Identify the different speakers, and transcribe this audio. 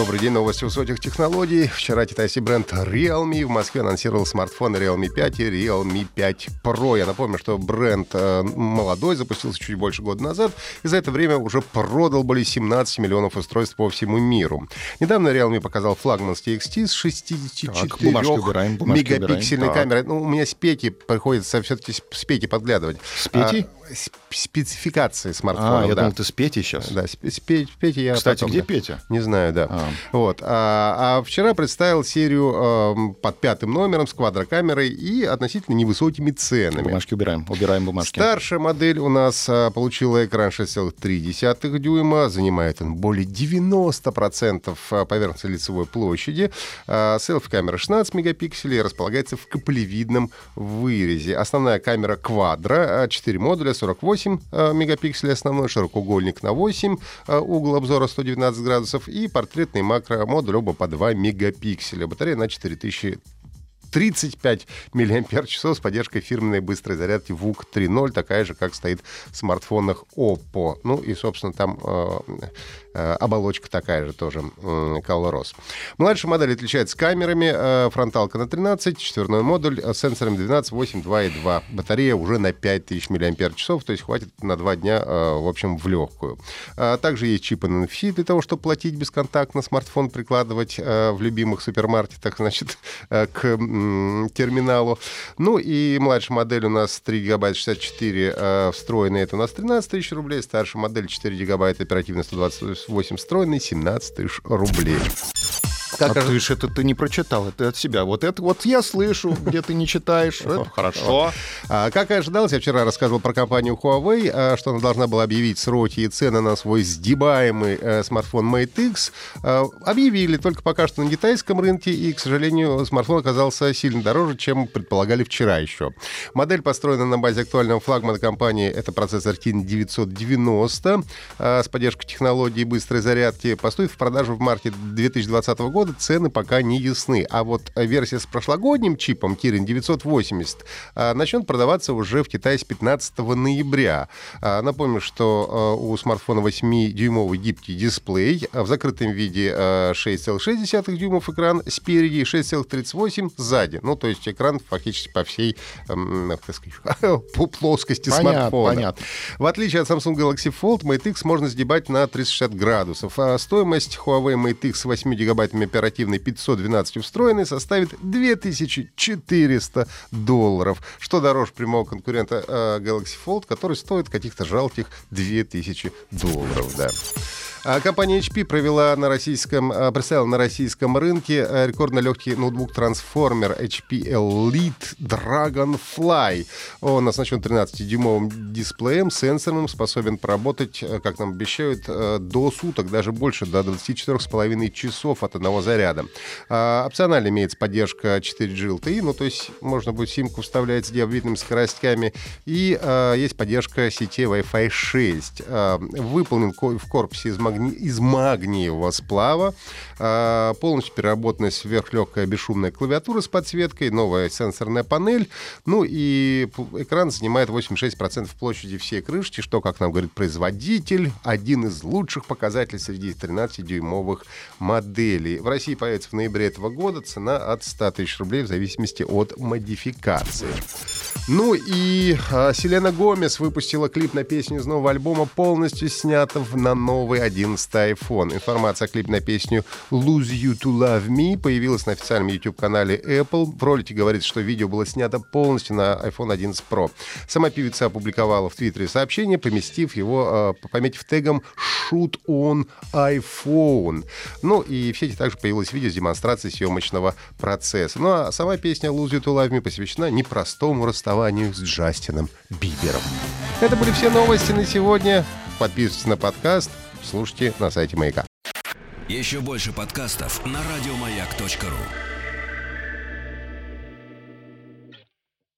Speaker 1: Добрый день, новости высоких технологий. Вчера китайский бренд Realme в Москве анонсировал смартфоны Realme 5 и Realme 5 Pro. Я напомню, что бренд э, молодой, запустился чуть больше года назад, и за это время уже продал более 17 миллионов устройств по всему миру. Недавно Realme показал флагманский XT с 64
Speaker 2: Так, бумажки убираем, бумажки
Speaker 1: мегапиксельной
Speaker 2: убираем.
Speaker 1: камерой. Ну, у меня с Пети приходится все-таки с Пети подглядывать.
Speaker 2: С Петей?
Speaker 1: А, с- спецификации смартфона.
Speaker 2: А, я
Speaker 1: да.
Speaker 2: думал, ты с Петей сейчас.
Speaker 1: Да, с, с Пе- с Петей я
Speaker 2: Кстати,
Speaker 1: потом,
Speaker 2: где
Speaker 1: да.
Speaker 2: Петя?
Speaker 1: Не знаю, да.
Speaker 2: А.
Speaker 1: Вот. А, а вчера представил серию эм, под пятым номером с квадрокамерой и относительно невысокими ценами.
Speaker 2: Бумажки убираем. Убираем бумажки.
Speaker 1: Старшая модель у нас а, получила экран 6,3 дюйма, занимает он более 90% поверхности лицевой площади. А, Селфи-камера 16 мегапикселей, располагается в каплевидном вырезе. Основная камера квадро, 4 модуля, 48 а, мегапикселей основной, широкоугольник на 8, а, угол обзора 119 градусов и портретный макромодуль, оба по 2 мегапикселя. Батарея на 4000 35 мАч с поддержкой фирменной быстрой зарядки VUC 3.0, такая же, как стоит в смартфонах Oppo. Ну и, собственно, там э, э, оболочка такая же тоже, э. Младшая модель отличается камерами, э, фронталка на 13, четверной модуль с сенсорами 12, 8, 2 и 2. Батарея уже на 5000 мАч, то есть хватит на 2 дня, в общем, в легкую. А также есть чип NFC для того, чтобы платить бесконтактно, смартфон прикладывать в любимых супермаркетах, значит, к терминалу. Ну и младшая модель у нас 3 гигабайта 64 э, встроенный, это у нас 13 тысяч рублей. Старшая модель 4 гигабайта оперативно 128 встроенный, 17 тысяч рублей. Как
Speaker 2: а ты ж это ты не прочитал, это от себя. Вот это вот я слышу, где ты не читаешь. Хорошо.
Speaker 1: А, Как и ожидалось, я вчера рассказывал про компанию Huawei, а, что она должна была объявить сроки и цены на свой сдибаемый э, смартфон Mate X. А, Объявили только пока что на китайском рынке, и, к сожалению, смартфон оказался сильно дороже, чем предполагали вчера еще. Модель построена на базе актуального флагмана компании. Это процессор Kirin 990 а, с поддержкой технологии быстрой зарядки. Поступит в продажу в марте 2020 года. Цены пока не ясны. А вот версия с прошлогодним чипом Kirin 980 а, начнет продаваться уже в Китае с 15 ноября. А, Напомню, что э, у смартфона 8-дюймовый гибкий дисплей, а в закрытом виде э, 6,6 дюймов экран спереди и 6,38 сзади. Ну, то есть экран фактически по всей, эм, сказать, по плоскости
Speaker 2: Понятно,
Speaker 1: смартфона.
Speaker 2: понятно.
Speaker 1: В отличие от Samsung Galaxy Fold, Mate X можно сдебать на 360 градусов. А стоимость Huawei Mate X с 8 гигабайтами оперативной 512 встроенной составит 2400 долларов, что дороже прямого конкурента э, Galaxy Fold, который стоит каких-то жалких 2000 долларов. Да. А Компания HP провела на российском, а, представила на российском рынке а, рекордно легкий ноутбук-трансформер HP Elite Dragonfly. Он оснащен 13-дюймовым дисплеем, сенсорным, способен поработать, э, как нам обещают, э, до суток, даже больше, до 24,5 часов от одного заряда. А, Опционально имеется поддержка 4G LTE, ну то есть можно будет симку вставлять с диабетными скоростями, и а, есть поддержка сети Wi-Fi 6. А, выполнен в корпусе из, магни- из магниевого сплава, а, полностью переработанная сверхлегкая бесшумная клавиатура с подсветкой, новая сенсорная панель, ну и экран занимает 86% площади всей крышки, что, как нам говорит производитель, один из лучших показателей среди 13-дюймовых моделей. В России появится в ноябре этого года цена от 100 тысяч рублей в зависимости от модификации. Ну и а, Селена Гомес выпустила клип на песню из нового альбома, полностью снято в- на новый 11 iPhone. Информация о клипе на песню Lose You to Love Me появилась на официальном YouTube-канале Apple. В ролике говорится, что видео было снято полностью на iPhone 11 Pro. Сама певица опубликовала в Твиттере сообщение, поместив его, а, пометив тегом Shoot on iPhone. Ну и в сети также появилось видео с демонстрацией съемочного процесса. Ну а сама песня Lose You to Love Me посвящена непростому расставанию с Джастином Бибером. Это были все новости на сегодня. Подписывайтесь на подкаст, слушайте на сайте Маяка.
Speaker 3: Еще больше подкастов на радиомаяк.ру.